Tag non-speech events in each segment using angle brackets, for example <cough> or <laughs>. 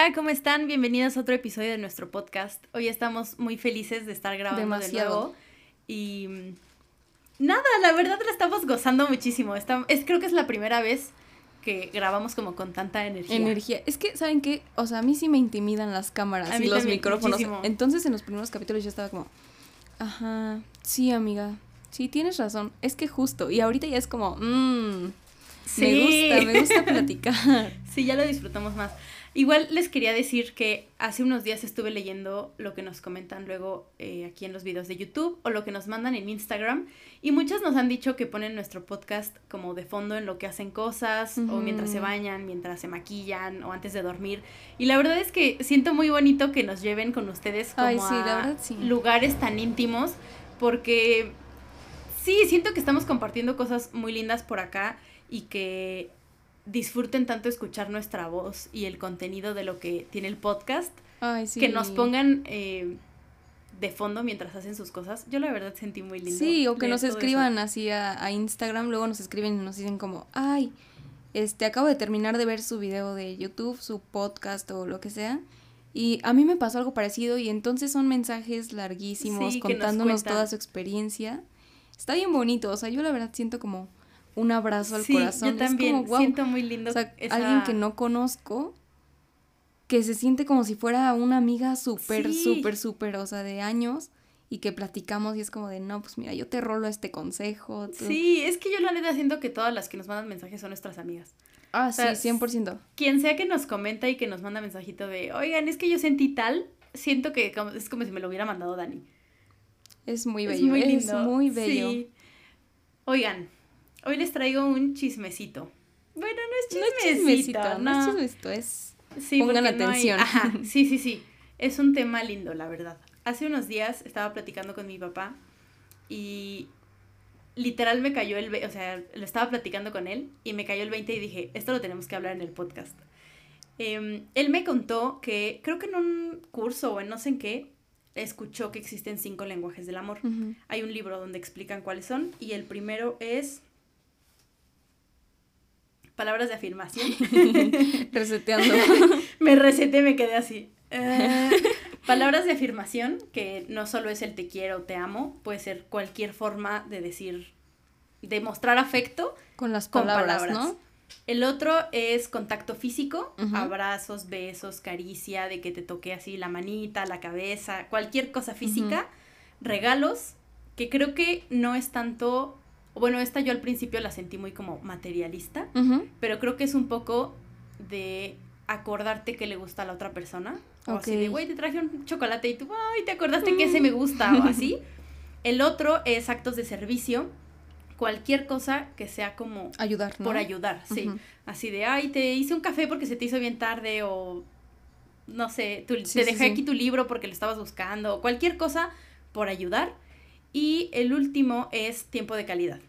Hola, ¿cómo están? Bienvenidos a otro episodio de nuestro podcast. Hoy estamos muy felices de estar grabando Demasiado. de nuevo. Y mm, nada, la verdad la estamos gozando muchísimo. Está- es, creo que es la primera vez que grabamos como con tanta energía. Energía. Es que, ¿saben qué? O sea, a mí sí me intimidan las cámaras A y los micrófonos. muchísimo. Entonces, en los primeros capítulos yo estaba como, ajá, sí, amiga, sí, tienes razón. Es que justo. Y ahorita ya es como, mmm, Sí. me gusta, me gusta <laughs> platicar. Sí, ya lo disfrutamos más. Igual les quería decir que hace unos días estuve leyendo lo que nos comentan luego eh, aquí en los videos de YouTube o lo que nos mandan en Instagram y muchas nos han dicho que ponen nuestro podcast como de fondo en lo que hacen cosas o mientras se bañan, mientras se maquillan o antes de dormir. Y la verdad es que siento muy bonito que nos lleven con ustedes como Ay, sí, la a verdad, sí. lugares tan íntimos porque sí, siento que estamos compartiendo cosas muy lindas por acá y que disfruten tanto escuchar nuestra voz y el contenido de lo que tiene el podcast, Ay, sí. que nos pongan eh, de fondo mientras hacen sus cosas. Yo la verdad sentí muy lindo. Sí, o que nos eso. escriban así a, a Instagram, luego nos escriben y nos dicen como, ay, este, acabo de terminar de ver su video de YouTube, su podcast o lo que sea, y a mí me pasó algo parecido y entonces son mensajes larguísimos Sí, contándonos toda su experiencia. Está bien bonito, o sea, yo la verdad siento como un abrazo al Sí, corazón. yo también es como, wow, siento muy lindo o sea, esa- alguien que no conozco que se siente como si fuera una amiga súper, Sí. súper, súper, o sea, de años y que platicamos y es como de, no, pues mira, yo te rolo este consejo. tú-". Sí, es que yo la neta siento que todas las que nos mandan mensajes son nuestras amigas. Ah, sea, sí, 100%. Quien sea que nos comenta y que nos manda mensajito de, oigan, es que yo sentí tal, siento que es como si me lo hubiera mandado Dani. Es muy Es bello, muy es lindo. muy bello. Sí. Oigan, hoy les traigo un chismecito. Bueno, no es No es chismecito, chismecito, no es chismecito, es... Sí, Pongan no hay- atención. Ajá, <laughs> sí, sí, sí. Es un tema lindo, la verdad. Hace unos días estaba platicando con mi papá y literal me cayó el... O sea, lo estaba platicando con él y me cayó el 20 y dije, esto lo tenemos que hablar en el podcast. Em, él me contó que creo que en un curso o en no sé en qué, escuchó que existen cinco lenguajes del amor. Hay un libro donde explican cuáles son y el primero es palabras de afirmación. <laughs> Reseteando. <laughs> me receté, me quedé así. Eh, palabras de afirmación, que no solo es el te quiero, te amo, puede ser cualquier forma de decir, de mostrar afecto Con las con palabras. ¿no? El otro es contacto físico, abrazos, besos, caricia, de que te toque así la manita, la cabeza, cualquier cosa física. Regalos, que creo que no es tanto, bueno, esta yo al principio la sentí muy como materialista, pero creo que es un poco de acordarte que le gusta a la otra persona. O así de, güey, te traje un chocolate y tú, ay, te acordaste que ese me gusta, o así. <laughs> El otro es actos de servicio, cualquier cosa que sea como Ayudar, ¿no? por ayudar, sí. Así de, ay, te hice un café porque se te hizo bien tarde o no sé, Sí, te sí, dejé sí. aquí tu libro porque lo estabas buscando, o cualquier cosa por ayudar. Y el último es tiempo de calidad,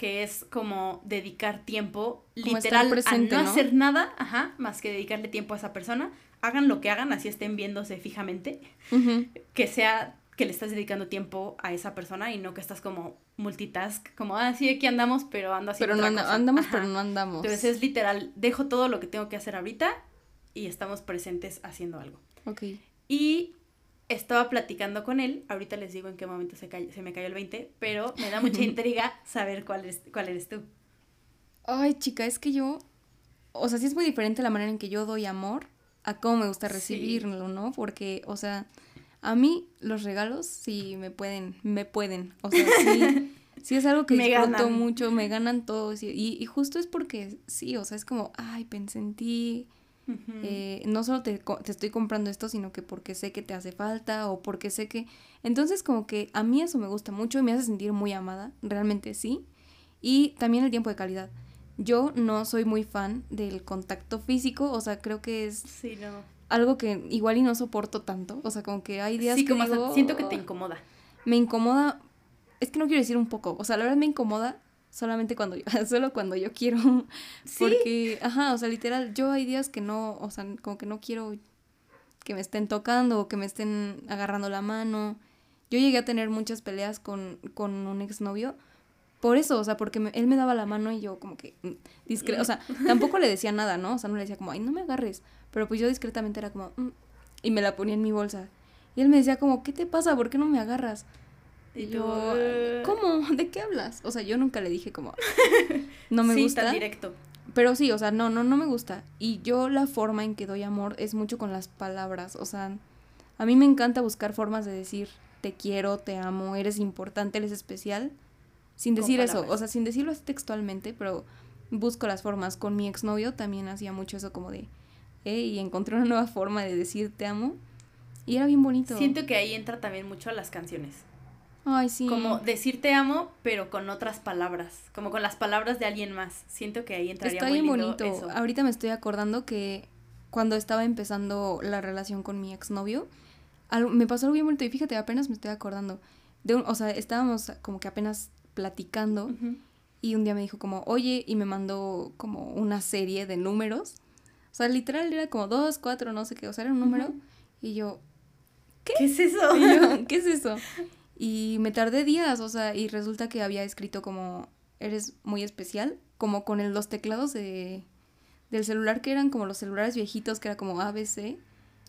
que es como dedicar tiempo Como literal presente, a no, ¿no? hacer nada, ajá, más que dedicarle tiempo a esa persona. Hagan lo que hagan, así estén viéndose fijamente, que sea que le estás dedicando tiempo a esa persona y no que estás como multitask, como, ah, sí, aquí andamos, pero ando haciendo Pero no otra anda- cosa". andamos, Ajá. pero no andamos. Entonces es literal, dejo todo lo que tengo que hacer ahorita y estamos presentes haciendo algo. Ok. Y estaba platicando con él, ahorita les digo en qué momento se, cayó- se me cayó el 20, pero me da mucha <laughs> intriga saber cuál, es, cuál eres tú. Ay, chica, es que yo, o sea, sí es muy diferente la manera en que yo doy amor a cómo me gusta Sí. recibirlo, ¿no? Porque, o sea, a mí los regalos sí me pueden, me pueden, o sea, sí, <laughs> sí es algo que Me disfruto ganan. mucho, me ganan todos y, y, y justo es porque, sí, o sea, es como, ay, pensé en ti, Eh, no solo te, te estoy comprando esto, sino que porque sé que te hace falta o porque sé que... Entonces como que a mí eso me gusta mucho y me hace sentir muy amada, realmente sí. Y también el tiempo de calidad. Yo no soy muy fan del contacto físico, o sea, creo que es Sí, no. algo que igual y no soporto tanto, o sea, como que hay días Sí, que como digo, siento que te incomoda. me incomoda, es que no quiero decir un poco, o sea, la verdad me incomoda solamente cuando yo, <laughs> solo cuando yo quiero, Sí. porque, ajá, o sea, literal, yo hay días que no, o sea, como que no quiero que me estén tocando o que me estén agarrando la mano. Yo llegué a tener muchas peleas con, con un exnovio Por eso, o sea, porque me- él me daba la mano y yo como que mm, discre- o sea, <laughs> tampoco le decía nada, ¿no? O sea, no le decía como, ay, no me agarres. Pero pues yo discretamente era como, "Mm", y me la ponía en mi bolsa. Y él me decía como, ¿qué te pasa? ¿Por qué no me agarras? Y Y yo, "Eh". ¿cómo? <laughs> ¿De qué hablas? O sea, yo nunca le dije como, <laughs> no me sí, gusta. tan directo. Pero sí, o sea, no, no, no me gusta. Y yo la forma en que doy amor es mucho con las palabras. O sea, a mí me encanta buscar formas de decir te quiero, te amo, eres importante, eres especial. Sin decir eso, o sea, sin decirlo así textualmente, pero busco las formas. Con mi exnovio también hacía mucho eso como de, hey, encontré una nueva forma de decir te amo. Y era bien bonito. Siento que ahí entra también mucho a las canciones. Ay, sí. Como decir te amo, pero con otras palabras. Como con las palabras de alguien más. Siento que ahí entraría Está muy bien lindo bonito. eso. Ahorita me estoy acordando que cuando estaba empezando la relación con mi exnovio, algo- me pasó algo bien bonito y fíjate, apenas me estoy acordando. De un- o sea, estábamos como que apenas platicando y un día me dijo como, oye, y me mandó como una serie de números. O sea, literal era como dos, cuatro, no sé qué, o sea, era un número. Y yo, ¿Qué es eso? y yo, <laughs> ¿qué es eso? Y me tardé días, o sea, y resulta que había escrito como, eres muy especial, como con el- los teclados de, del celular que eran como los celulares viejitos, que era como ABC.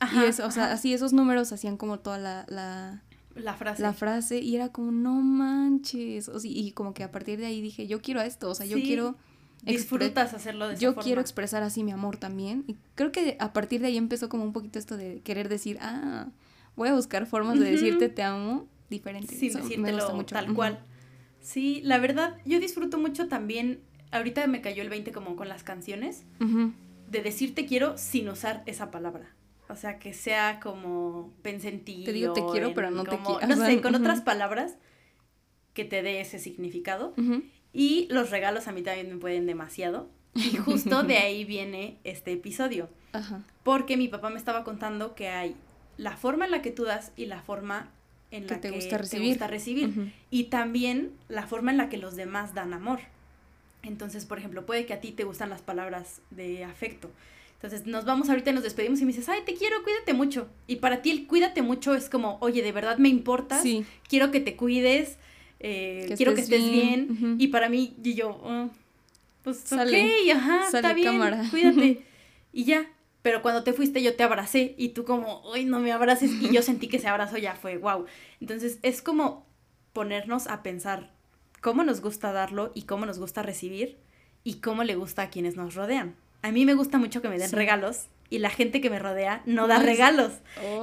Ajá, y eso, o sea, ajá. así esos números hacían como toda la, la, La frase. la frase y era como, no manches. O sí, y como que a partir de ahí dije, yo quiero esto, o sea, yo quiero... Disfrutas hacerlo de esa yo forma. quiero expresar así mi amor también. Y creo que a partir de ahí empezó como un poquito esto de querer decir, ah, voy a buscar formas de decirte te amo diferentes. Sin Eso me decírtelo gusta mucho. tal cual. Sí, la verdad, yo disfruto mucho también. Ahorita me cayó el 20 como con las canciones. Ujú. De decir te quiero sin usar esa palabra. O sea, que sea como pensé en ti. Te digo te quiero, en pero no te quiero. No sé, con otras palabras que te dé ese significado. Y los regalos a mí también me pueden demasiado. Y <laughs> justo de ahí viene este episodio. Ajá. Porque mi papá me estaba contando que hay la forma en la que tú das y la forma en Que la te que gusta recibir. gusta recibir. Ujú. Y también la forma en la que los demás dan amor. Entonces, por ejemplo, puede que a ti te gustan las palabras de afecto. Entonces, nos vamos ahorita y nos despedimos y me dices, ay, te quiero, cuídate mucho. Y para ti el cuídate mucho es como, oye, de verdad me importas, Sí. quiero que te cuides, eh, Que quiero que estés estés bien. bien. Ujú. Y para mí, y yo, "Ah, pues Sale. ok, ajá, está Sale bien, cámara. cuídate. <laughs> y ya. Pero cuando te fuiste yo te abracé y tú como, uy, no me abraces. Y yo sentí que ese abrazo ya fue, wow. Entonces es como ponernos a pensar cómo nos gusta darlo y cómo nos gusta recibir y cómo le gusta a quienes nos rodean. A mí me gusta mucho que me den Sí. regalos y la gente que me rodea no da regalos.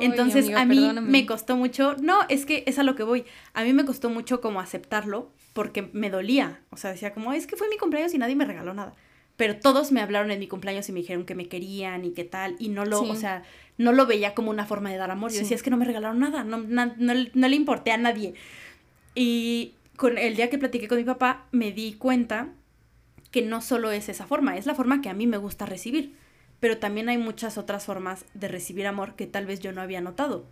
Entonces amiga, a mí perdóname. me costó mucho, no, es que es a lo que voy, a mí me costó mucho como aceptarlo porque me dolía, o sea, decía como, es que fue mi cumpleaños y nadie me regaló nada, pero todos me hablaron en mi cumpleaños y me dijeron que me querían y qué tal, y no lo, Sí. o sea, no lo veía como una forma de dar amor, yo Sí. decía, es que no me regalaron nada, no, na- no, no le importé a nadie. Y con el día que platiqué con mi papá me di cuenta que no solo es esa forma, es la forma que a mí me gusta recibir, pero también hay muchas otras formas de recibir amor que tal vez yo no había notado.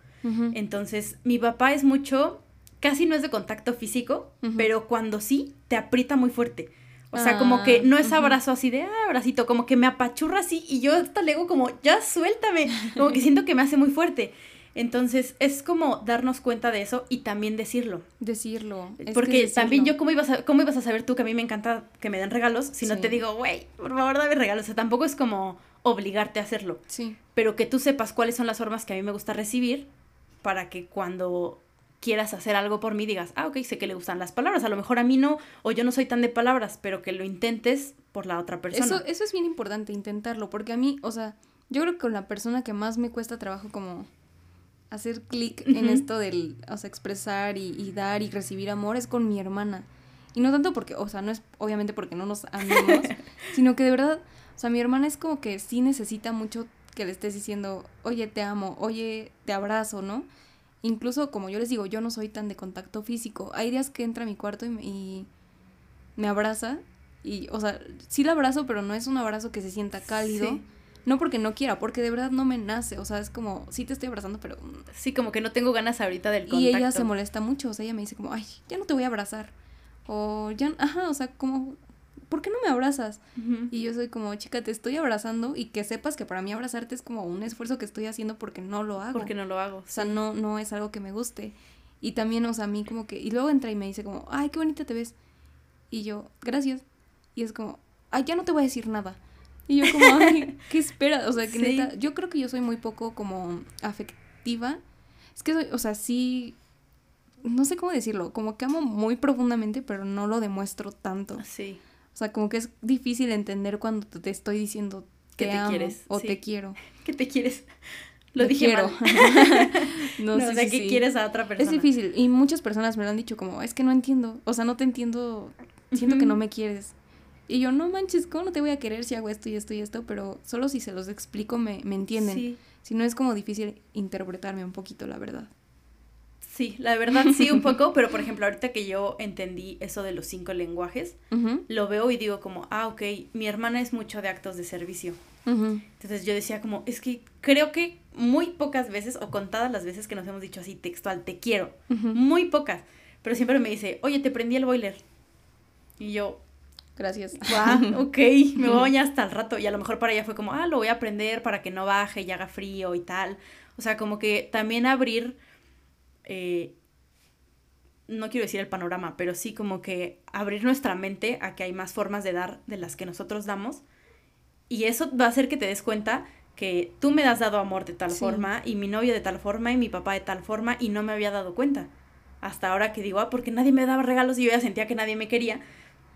Entonces, mi papá es mucho, casi no es de contacto físico, pero cuando sí, te aprieta muy fuerte. O sea, como Ah, que no es abrazo así de, ah, abracito, como que me apachurra así y yo hasta le digo como, ya suéltame, <laughs> como que siento que me hace muy fuerte. Entonces, es como darnos cuenta de eso y también decirlo. Decirlo. es Porque decirlo. también yo, ¿cómo ibas, a, ¿cómo ibas a saber tú que a mí me encanta que me den regalos si no te digo, güey, por favor, dame regalos? O sea, tampoco es como obligarte a hacerlo Sí. pero que tú sepas cuáles son las formas que a mí me gusta recibir para que cuando quieras hacer algo por mí digas, ah, ok, sé que le gustan las palabras, a lo mejor a mí no, o yo no soy tan de palabras, pero que lo intentes por la otra persona. Eso, eso es bien importante, intentarlo, porque a mí, o sea, yo creo que con la persona que más me cuesta trabajo como hacer clic en esto del, o sea, expresar y, y dar y recibir amor es con mi hermana. Y no tanto porque, o sea, no es obviamente porque no nos amemos, <laughs> sino que de verdad, o sea, mi hermana es como que sí necesita mucho que le estés diciendo, oye, te amo, oye, te abrazo, ¿no? Incluso, como yo les digo, yo no soy tan de contacto físico. Hay días que entra a mi cuarto y me, y me abraza. Y, o sea, sí la abrazo, pero no es un abrazo que se sienta cálido. Sí. No porque no quiera, porque de verdad no me nace. O sea, es como, sí te estoy abrazando, pero... Sí, como que no tengo ganas ahorita del contacto. Y ella se molesta mucho. O sea, ella me dice como, ay, ya no te voy a abrazar. O ya, ajá, o sea, como, ¿por qué no me abrazas? Y yo soy como, chica, te estoy abrazando y que sepas que para mí abrazarte es como un esfuerzo que estoy haciendo porque no lo hago. Porque no lo hago. O sea, no, no es algo que me guste. Y también, o sea, a mí como que... Y luego entra y me dice como, ay, qué bonita te ves. Y yo, gracias. Y es como, ay, ya no te voy a decir nada. Y yo como, ay, <laughs> ¿qué esperas? O sea, que Sí. neta, yo creo que yo soy muy poco como afectiva. Es que soy, o sea, sí, no sé cómo decirlo, como que amo muy profundamente, pero no lo demuestro tanto. Sí. O sea, como que es difícil entender cuando te estoy diciendo Que te, te amo quieres, o sí. te quiero. <laughs> ¿Qué te quieres? Lo Te dije quiero. mal. <laughs> no, <laughs> No, sí, o sea, sí, que sí. quieres a otra persona. Es difícil y muchas personas me lo han dicho como, es que no entiendo, o sea, no te entiendo, siento que no me quieres. Y yo, no manches, ¿cómo no te voy a querer si hago esto y esto y esto? Pero solo si se los explico me, me entienden. Sí, Si no es como difícil interpretarme un poquito, la verdad. Sí, la verdad sí un <laughs> poco, pero por ejemplo, ahorita que yo entendí eso de los cinco lenguajes, Ujú, lo veo y digo como, ah, ok, mi hermana es mucho de actos de servicio. ujú. Entonces yo decía como, es que creo que muy pocas veces, o contadas las veces que nos hemos dicho así textual, te quiero, Ujú. muy pocas, pero siempre me dice, oye, te prendí el boiler. Y yo, Gracias. Guau, ok, <laughs> me voy a bañar hasta el rato. Y a lo mejor para ella fue como, ah, lo voy a aprender para que no baje y haga frío y tal. O sea, como que también abrir, eh, no quiero decir el panorama, pero sí como que abrir nuestra mente a que hay más formas de dar de las que nosotros damos. Y eso va a hacer que te des cuenta que tú me has dado amor de tal Sí. forma y mi novio de tal forma y mi papá de tal forma y no me había dado cuenta. Hasta ahora que digo, ah, porque nadie me daba regalos y yo ya sentía que nadie me quería,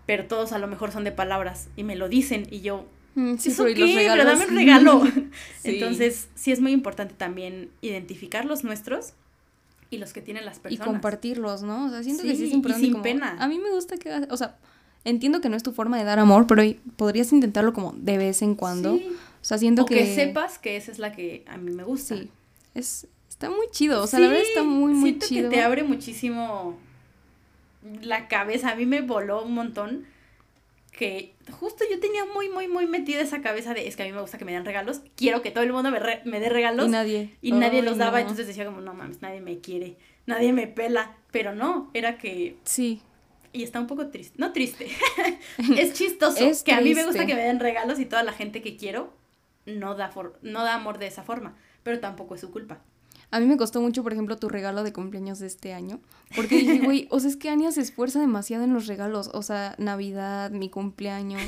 pero todos a lo mejor son de palabras y me lo dicen y yo, Mm, sí, ¿eso pero ¿y los qué? Pero regalos? dame un regalo. <laughs> <laughs> Sí. Entonces, sí es muy importante también identificar los nuestros y los que tienen las y personas. compartirlos, ¿no? O sea, siento que sí es y importante. sin como, pena. A mí me gusta que, o sea, entiendo que no es tu forma de dar amor, pero y- podrías intentarlo como de vez en cuando. Sí. O sea, siento O que... que, sepas que esa es la que a mí me gusta. Sí, es, está muy chido, o sea, la verdad está muy, muy siento chido. que te abre muchísimo la cabeza. A mí me voló un montón que justo yo tenía muy, muy, muy metida esa cabeza de es que a mí me gusta que me den regalos. Quiero que todo el mundo me, re- me dé regalos. Y nadie. y nadie los daba, no. entonces decía como, no mames, nadie me quiere, nadie me pela, pero no, era que, Sí, y está un poco triste, no triste, <laughs> es chistoso, Es que a mí me gusta que me den regalos y toda la gente que quiero no da, for- no da amor de esa forma, pero tampoco es su culpa. A mí me costó mucho, por ejemplo, tu regalo de cumpleaños de este año. Porque dije, <laughs> güey, o sea, es que Ania se esfuerza demasiado en los regalos. O sea, Navidad, mi cumpleaños.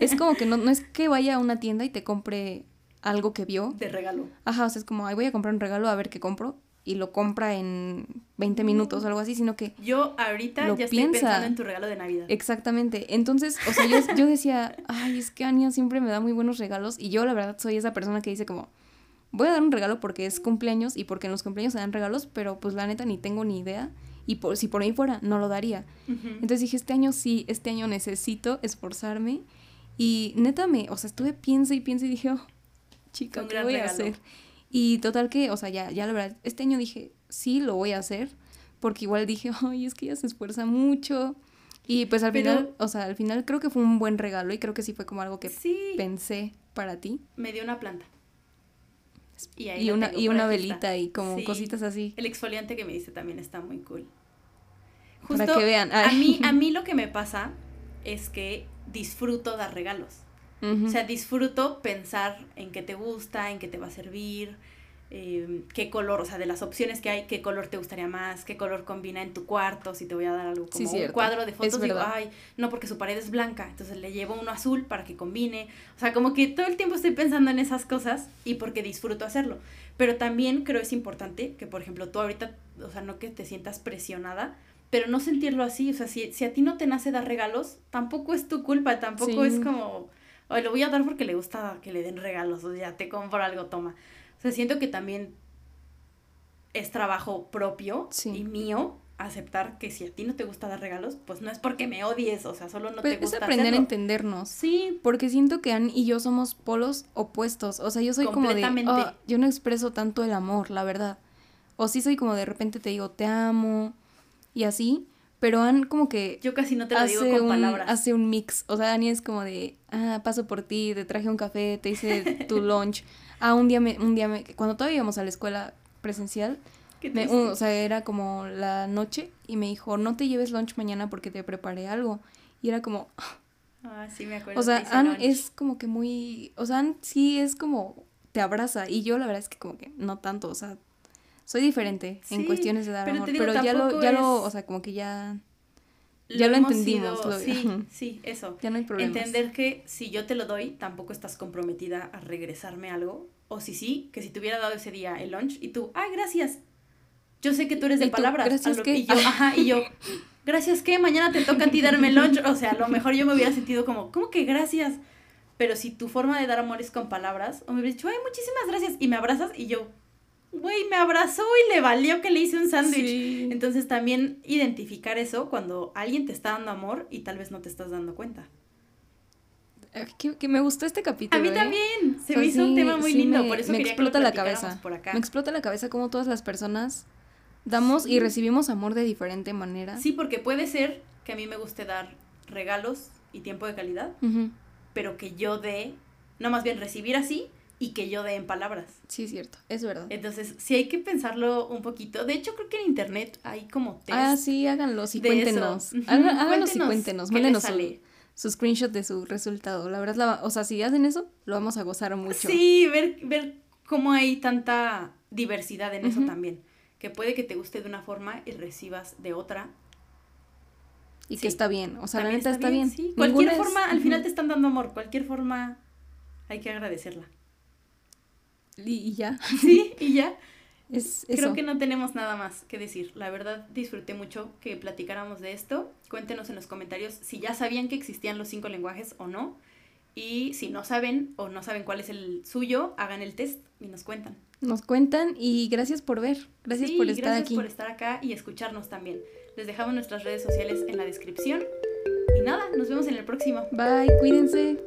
Es como que no, no es que vaya a una tienda y te compre algo que vio. De regalo. Ajá, o sea, es como, ay, voy a comprar un regalo a ver qué compro. Y lo compra en 20 minutos o algo así, sino que Yo ahorita Lo ya estoy piensa. pensando en tu regalo de Navidad. Exactamente. Entonces, o sea, yo, yo decía, ay, es que Ania siempre me da muy buenos regalos. Y yo, la verdad, soy esa persona que dice como, voy a dar un regalo porque es cumpleaños y porque en los cumpleaños se dan regalos, pero pues la neta ni tengo ni idea. Y por, si por mí fuera, no lo daría. Entonces dije, este año sí, este año necesito esforzarme. Y neta me, o sea, estuve piensa y piensa y dije, oh, chica, Un ¿qué voy a hacer? Y total que, o sea, ya, ya la verdad, este año dije, sí, lo voy a hacer. Porque igual dije, <laughs> ay, es que ella se esfuerza mucho. Y pues al Pero- final, o sea, al final creo que fue un buen regalo y creo que sí fue como algo que sí, pensé para ti. me dio una planta. Y, ahí Y la una, y una velita y como Sí. cositas así. El exfoliante que me dice también está muy cool. Para que vean. A mí, a mí <laughs> lo que me pasa es que disfruto dar regalos. O sea, disfruto pensar en qué te gusta, en qué te va a servir, eh, qué color, o sea, de las opciones que hay, qué color te gustaría más, qué color combina en tu cuarto, si te voy a dar algo Sí, como un cierto. cuadro de fotos, digo, ay, no, porque su pared es blanca, entonces le llevo uno azul para que combine. O sea, como que todo el tiempo estoy pensando en esas cosas y porque disfruto hacerlo. Pero también creo es importante que, por ejemplo, tú ahorita, o sea, no que te sientas presionada, pero no sentirlo así. O sea, si, si a ti no te nace dar regalos, tampoco es tu culpa, tampoco Sí. es como, ay, lo voy a dar porque le gusta que le den regalos, o ya te compro algo, toma. Sea, siento que también es trabajo propio Sí. y mío aceptar que si a ti no te gusta dar regalos, pues no es porque me odies, o sea, solo no Pues te es gusta aprender a entendernos. Sí, Porque siento que Ann y yo somos polos opuestos. O sea, yo soy como de. "Ah, yo no expreso tanto el amor, la verdad. O sí soy como de repente te digo te amo y así. Pero Ann como que yo casi no te lo hace, digo con un, palabras. hace un mix. O sea, Annie es como de. Ah, paso por ti, te traje un café, te hice tu <laughs> lunch. Ah, un día me. Un día me cuando todavía íbamos a la escuela presencial, me- un- o sea, era como la noche y me dijo, no te lleves lunch mañana porque te preparé algo. Y era como, Ah, sí, me acuerdo. o sea, que hice Ann lunch. es como que muy, o sea, Ann sí es como, te abraza. Y yo la verdad es que como que no tanto, o sea, soy diferente en Sí, cuestiones de dar pero amor. digo, pero ya lo, ya lo, o sea, como que ya, ya lo entendimos. ido- lo- sí, <laughs> sí, eso. ya no hay problemas. Entender que si yo te lo doy, tampoco estás comprometida a regresarme algo. O si sí, que si te hubiera dado ese día el lunch y tú, ay, gracias. Yo sé que tú eres de palabras. "¿Gracias lo- qué?". Y yo, <laughs> ajá, y yo, gracias qué, mañana te toca a ti darme el lunch. O sea, a lo mejor yo me hubiera sentido como, ¿cómo que gracias? Pero si tu forma de dar amor es con palabras, o me hubieras dicho, ay, muchísimas gracias, y me abrazas, y yo, güey, me abrazó y le valió que le hice un sándwich. Sí. Entonces también identificar eso cuando alguien te está dando amor y tal vez no te estás dando cuenta. Que, que me gustó este capítulo. A mí ¿eh? también, se O sea, me hizo un tema muy sí lindo, me- por eso me quería que lo explota la cabeza. por acá. Me explota la cabeza como todas las personas damos y recibimos amor de diferente manera. Sí, porque puede ser que a mí me guste dar regalos y tiempo de calidad, pero que yo dé, no más bien recibir así y que yo dé en palabras. Sí, es cierto, es verdad. Entonces, sí hay que pensarlo un poquito. De hecho, creo que en internet hay como test. Ah, sí, háganlos y cuéntenos. Haga- Háganlos y cuéntenos cuéntenos. Mándenos su, su screenshot de su resultado. La verdad, la- o sea, si hacen eso, lo vamos a gozar mucho. Sí, ver, ver cómo hay tanta diversidad en eso también. Que puede que te guste de una forma y recibas de otra. Y Sí. que está bien. O sea, la neta está bien. sí. Ninguna Cualquier es- forma, al final te están dando amor. Cualquier forma hay que agradecerla. Y, y ya. <laughs> Sí, y ya. Es eso. Creo que no tenemos nada más que decir. La verdad, disfruté mucho que platicáramos de esto. Cuéntenos en los comentarios si ya sabían que existían los cinco lenguajes o no. Y si no saben o no saben cuál es el suyo, hagan el test y nos cuentan. Nos cuentan y gracias por ver. Gracias Sí, por estar gracias aquí. por estar acá y escucharnos también. Les dejamos nuestras redes sociales en la descripción. Y nada, nos vemos en el próximo. Bye, cuídense.